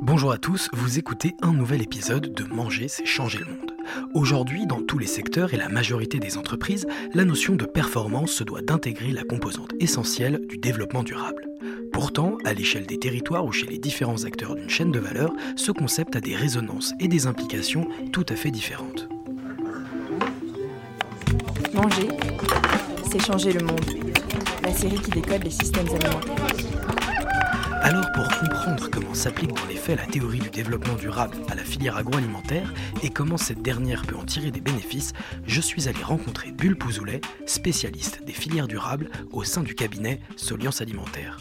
Bonjour à tous, vous écoutez un nouvel épisode de Manger, c'est changer le monde. Aujourd'hui, dans tous les secteurs et la majorité des entreprises, la notion de performance se doit d'intégrer la composante essentielle du développement durable. Pourtant, à l'échelle des territoires ou chez les différents acteurs d'une chaîne de valeur, ce concept a des résonances et des implications tout à fait différentes. Manger, c'est changer le monde. La série qui décode les systèmes alimentaires. Alors pour comprendre comment s'applique dans les faits la théorie du développement durable à la filière agroalimentaire et comment cette dernière peut en tirer des bénéfices, je suis allé rencontrer Bulle Pouzoulet, spécialiste des filières durables au sein du cabinet Soliance Alimentaire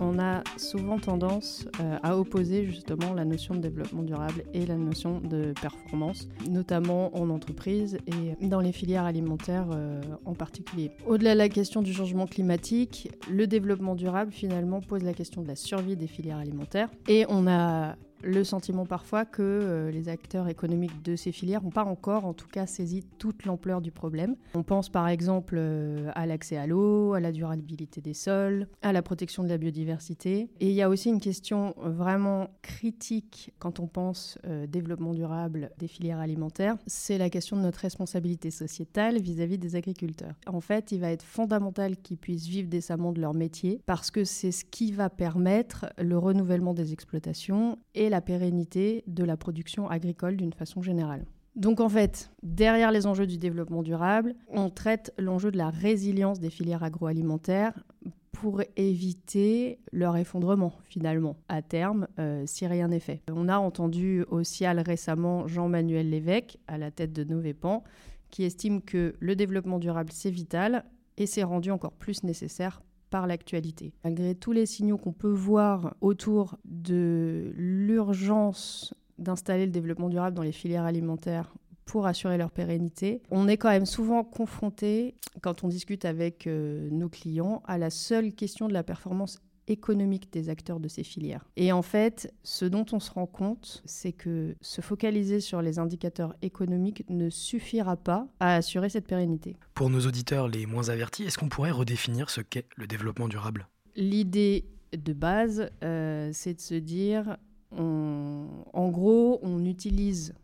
on a souvent tendance euh, à opposer justement la notion de développement durable et la notion de performance, notamment en entreprise et dans les filières alimentaires euh, en particulier. Au-delà de la question du changement climatique, le développement durable finalement pose la question de la survie des filières alimentaires et on a le sentiment parfois que euh, les acteurs économiques de ces filières n'ont pas encore, en tout cas, saisi toute l'ampleur du problème. On pense par exemple euh, à l'accès à l'eau, à la durabilité des sols, à la protection de la biodiversité. Et il y a aussi une question vraiment critique quand on pense euh, développement durable des filières alimentaires, c'est la question de notre responsabilité sociétale vis-à-vis -vis des agriculteurs. En fait, il va être fondamental qu'ils puissent vivre décemment de leur métier parce que c'est ce qui va permettre le renouvellement des exploitations et la pérennité de la production agricole d'une façon générale. Donc en fait, derrière les enjeux du développement durable, on traite l'enjeu de la résilience des filières agroalimentaires pour éviter leur effondrement finalement à terme euh, si rien n'est fait. On a entendu au CIAL récemment Jean-Manuel Lévesque à la tête de Novépan qui estime que le développement durable c'est vital et c'est rendu encore plus nécessaire par l'actualité. Malgré tous les signaux qu'on peut voir autour de l'urgence d'installer le développement durable dans les filières alimentaires pour assurer leur pérennité. On est quand même souvent confronté, quand on discute avec euh, nos clients, à la seule question de la performance économique des acteurs de ces filières. Et en fait, ce dont on se rend compte, c'est que se focaliser sur les indicateurs économiques ne suffira pas à assurer cette pérennité. Pour nos auditeurs les moins avertis, est-ce qu'on pourrait redéfinir ce qu'est le développement durable? L'idée de base, euh, c'est de se dire, en gros, on utilise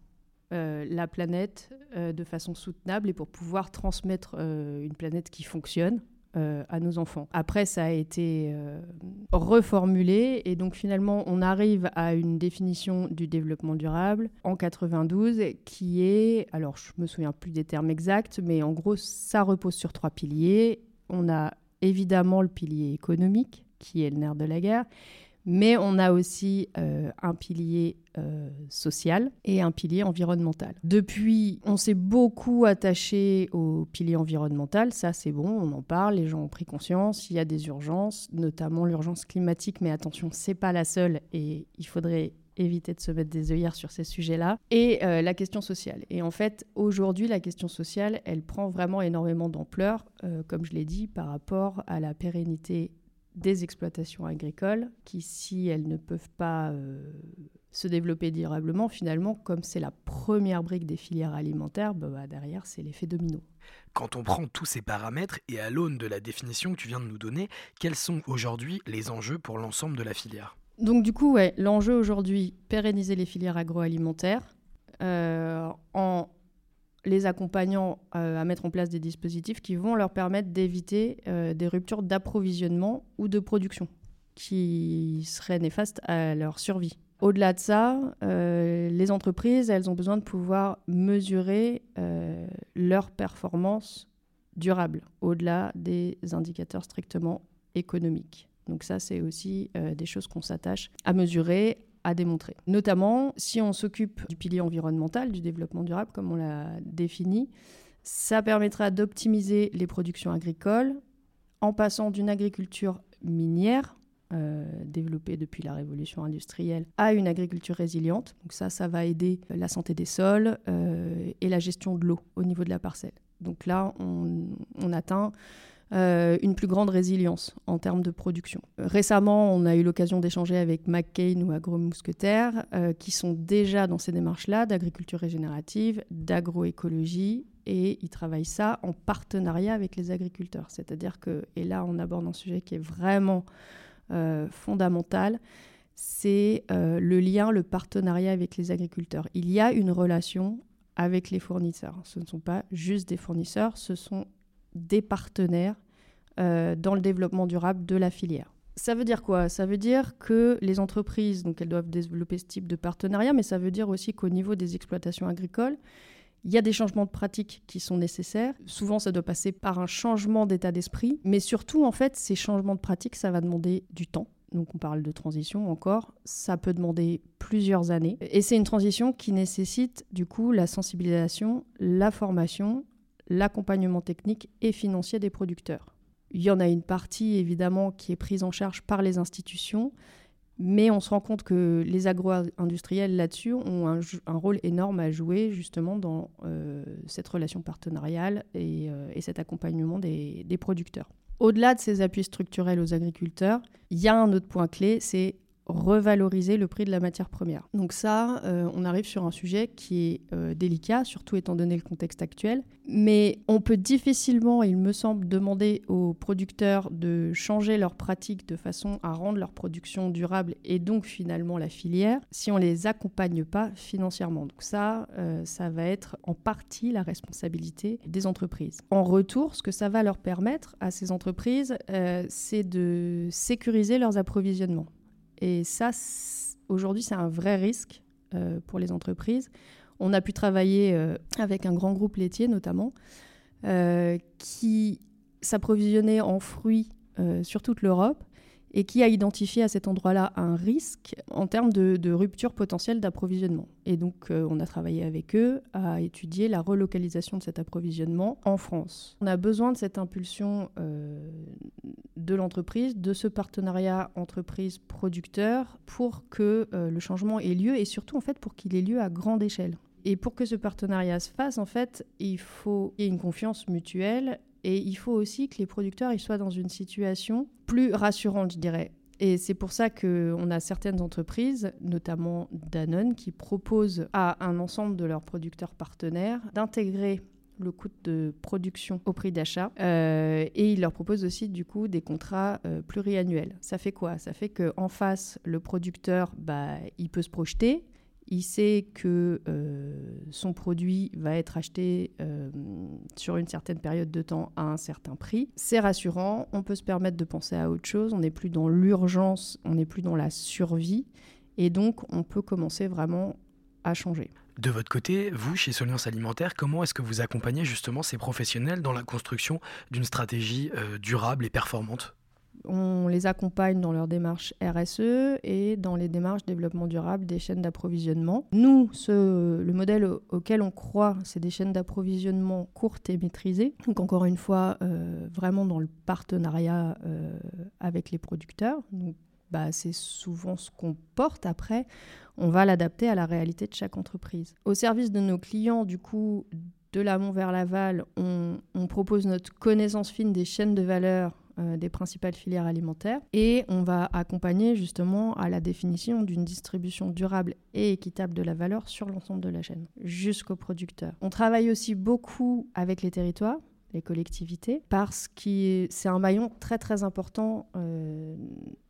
euh, la planète euh, de façon soutenable et pour pouvoir transmettre une planète qui fonctionne euh, à nos enfants. Après, ça a été euh, reformulé et donc finalement, on arrive à une définition du développement durable en 92 qui est, alors je me souviens plus des termes exacts, mais en gros, ça repose sur trois piliers. On a évidemment le pilier économique qui est le nerf de la guerre. Mais on a aussi euh, un pilier euh, social et un pilier environnemental. Depuis, on s'est beaucoup attaché au pilier environnemental. Ça, c'est bon, on en parle, les gens ont pris conscience. Il y a des urgences, notamment l'urgence climatique. Mais attention, c'est pas la seule et il faudrait éviter de se mettre des œillères sur ces sujets-là, et euh, la question sociale. Et en fait, aujourd'hui, la question sociale, elle prend vraiment énormément d'ampleur, comme je l'ai dit, par rapport à la pérennité des exploitations agricoles qui, si elles ne peuvent pas euh, se développer durablement, finalement, comme c'est la première brique des filières alimentaires, bah, bah, derrière, c'est l'effet domino. Quand on prend tous ces paramètres et à l'aune de la définition que tu viens de nous donner, quels sont aujourd'hui les enjeux pour l'ensemble de la filière? Donc du coup, ouais, l'enjeu aujourd'hui, pérenniser les filières agroalimentaires euh, en les accompagnant euh, à mettre en place des dispositifs qui vont leur permettre d'éviter euh, des ruptures d'approvisionnement ou de production qui seraient néfastes à leur survie. Au-delà de ça, euh, les entreprises, elles ont besoin de pouvoir mesurer leur performance durable, au-delà des indicateurs strictement économiques. Donc ça, c'est aussi des choses qu'on s'attache à mesurer, démontrer. Notamment, si on s'occupe du pilier environnemental, du développement durable, comme on l'a défini, ça permettra d'optimiser les productions agricoles en passant d'une agriculture minière, euh, développée depuis la révolution industrielle, à une agriculture résiliente. Donc ça, ça va aider la santé des sols euh, et la gestion de l'eau au niveau de la parcelle. Donc là, on atteint euh, une plus grande résilience en termes de production. Récemment, on a eu l'occasion d'échanger avec McCain ou Agromousquetaire, euh, qui sont déjà dans ces démarches-là d'agriculture régénérative, d'agroécologie, et ils travaillent ça en partenariat avec les agriculteurs. C'est-à-dire que, et là on aborde un sujet qui est vraiment euh, fondamental, c'est euh, le lien, le partenariat avec les agriculteurs. Il y a une relation avec les fournisseurs. Ce ne sont pas juste des fournisseurs, ce sont des partenaires euh, dans le développement durable de la filière. Ça veut dire quoi? Ça veut dire que les entreprises, donc elles doivent développer ce type de partenariat, mais ça veut dire aussi qu'au niveau des exploitations agricoles, il y a des changements de pratiques qui sont nécessaires. Souvent, ça doit passer par un changement d'état d'esprit, mais surtout, en fait, ces changements de pratiques, ça va demander du temps. Donc on parle de transition encore, ça peut demander plusieurs années. Et c'est une transition qui nécessite du coup la sensibilisation, la formation, l'accompagnement technique et financier des producteurs. Il y en a une partie évidemment qui est prise en charge par les institutions, mais on se rend compte que les agro-industriels là-dessus ont un, rôle énorme à jouer justement dans euh, cette relation partenariale et, euh, cet accompagnement des producteurs. Au-delà de ces appuis structurels aux agriculteurs, il y a un autre point clé, c'est revaloriser le prix de la matière première. Donc ça, euh, on arrive sur un sujet qui est euh, délicat, surtout étant donné le contexte actuel. Mais on peut difficilement, il me semble, demander aux producteurs de changer leurs pratiques de façon à rendre leur production durable et donc finalement la filière si on ne les accompagne pas financièrement. Donc ça, euh, ça va être en partie la responsabilité des entreprises. En retour, ce que ça va leur permettre à ces entreprises, c'est de sécuriser leurs approvisionnements. Et ça, aujourd'hui, c'est un vrai risque euh, pour les entreprises. On a pu travailler euh, avec un grand groupe laitier notamment, euh, qui s'approvisionnait en fruits sur toute l'Europe et qui a identifié à cet endroit-là un risque en termes de, rupture potentielle d'approvisionnement. Et donc, on a travaillé avec eux à étudier la relocalisation de cet approvisionnement en France. On a besoin de cette impulsion de l'entreprise, de ce partenariat entreprise-producteur pour que euh, le changement ait lieu et surtout, en fait, pour qu'il ait lieu à grande échelle. Et pour que ce partenariat se fasse, en fait, il faut qu'il y ait une confiance mutuelle et il faut aussi que les producteurs ils soient dans une situation plus rassurante, je dirais. Et c'est pour ça qu'on a certaines entreprises, notamment Danone, qui proposent à un ensemble de leurs producteurs partenaires d'intégrer le coût de production au prix d'achat. Euh, et ils leur proposent aussi du coup des contrats euh, pluriannuels. Ça fait quoi? Ça fait qu'en face, le producteur, bah, il peut se projeter, il sait que euh, son produit va être acheté sur une certaine période de temps à un certain prix. C'est rassurant, on peut se permettre de penser à autre chose, on n'est plus dans l'urgence, on n'est plus dans la survie, et donc on peut commencer vraiment à changer. De votre côté, vous, chez Soliance Alimentaire, comment est-ce que vous accompagnez justement ces professionnels dans la construction d'une stratégie euh, durable et performante? On les accompagne dans leur démarche RSE et dans les démarches développement durable des chaînes d'approvisionnement. Nous, le modèle auquel on croit, c'est des chaînes d'approvisionnement courtes et maîtrisées. Donc encore une fois, euh, vraiment dans le partenariat euh, avec les producteurs. Bah, c'est souvent ce qu'on porte après. On va l'adapter à la réalité de chaque entreprise. Au service de nos clients, du coup, de l'amont vers l'aval, on, on propose notre connaissance fine des chaînes de valeur euh, des principales filières alimentaires et on va accompagner justement à la définition d'une distribution durable et équitable de la valeur sur l'ensemble de la chaîne jusqu'au producteur. On travaille aussi beaucoup avec les territoires les collectivités, parce que c'est un maillon très très important euh,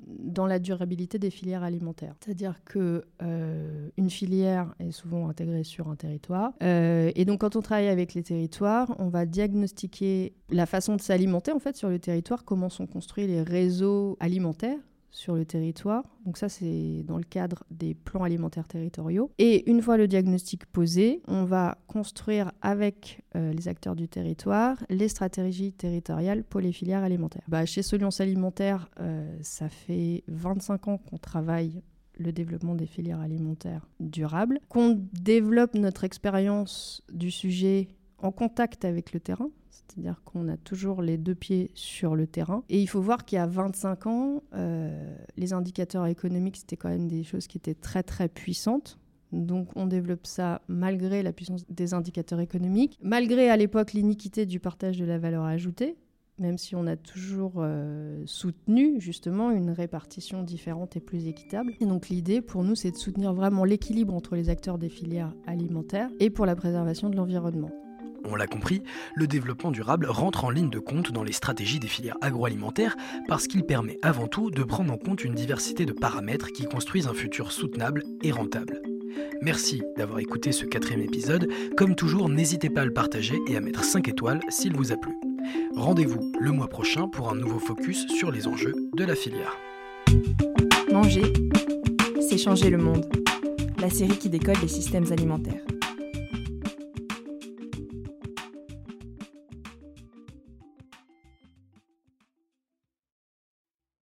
dans la durabilité des filières alimentaires. C'est-à-dire que euh, une filière est souvent intégrée sur un territoire, euh, et donc quand on travaille avec les territoires, on va diagnostiquer la façon de s'alimenter en fait sur le territoire, comment sont construits les réseaux alimentaires sur le territoire. Donc ça, c'est dans le cadre des plans alimentaires territoriaux. Et une fois le diagnostic posé, on va construire avec euh, les acteurs du territoire les stratégies territoriales pour les filières alimentaires. Bah, chez Soliance Alimentaire, euh, ça fait 25 ans qu'on travaille le développement des filières alimentaires durables, qu'on développe notre expérience du sujet en contact avec le terrain, c'est-à-dire qu'on a toujours les deux pieds sur le terrain. Et il faut voir qu'il y a 25 ans, euh, les indicateurs économiques, c'était quand même des choses qui étaient très très puissantes. Donc on développe ça malgré la puissance des indicateurs économiques, malgré à l'époque l'iniquité du partage de la valeur ajoutée, même si on a toujours euh, soutenu justement une répartition différente et plus équitable. Et donc l'idée pour nous, c'est de soutenir vraiment l'équilibre entre les acteurs des filières alimentaires et pour la préservation de l'environnement. On l'a compris, le développement durable rentre en ligne de compte dans les stratégies des filières agroalimentaires parce qu'il permet avant tout de prendre en compte une diversité de paramètres qui construisent un futur soutenable et rentable. Merci d'avoir écouté ce quatrième épisode. Comme toujours, n'hésitez pas à le partager et à mettre 5 étoiles s'il vous a plu. Rendez-vous le mois prochain pour un nouveau focus sur les enjeux de la filière. Manger, c'est changer le monde. La série qui décode les systèmes alimentaires.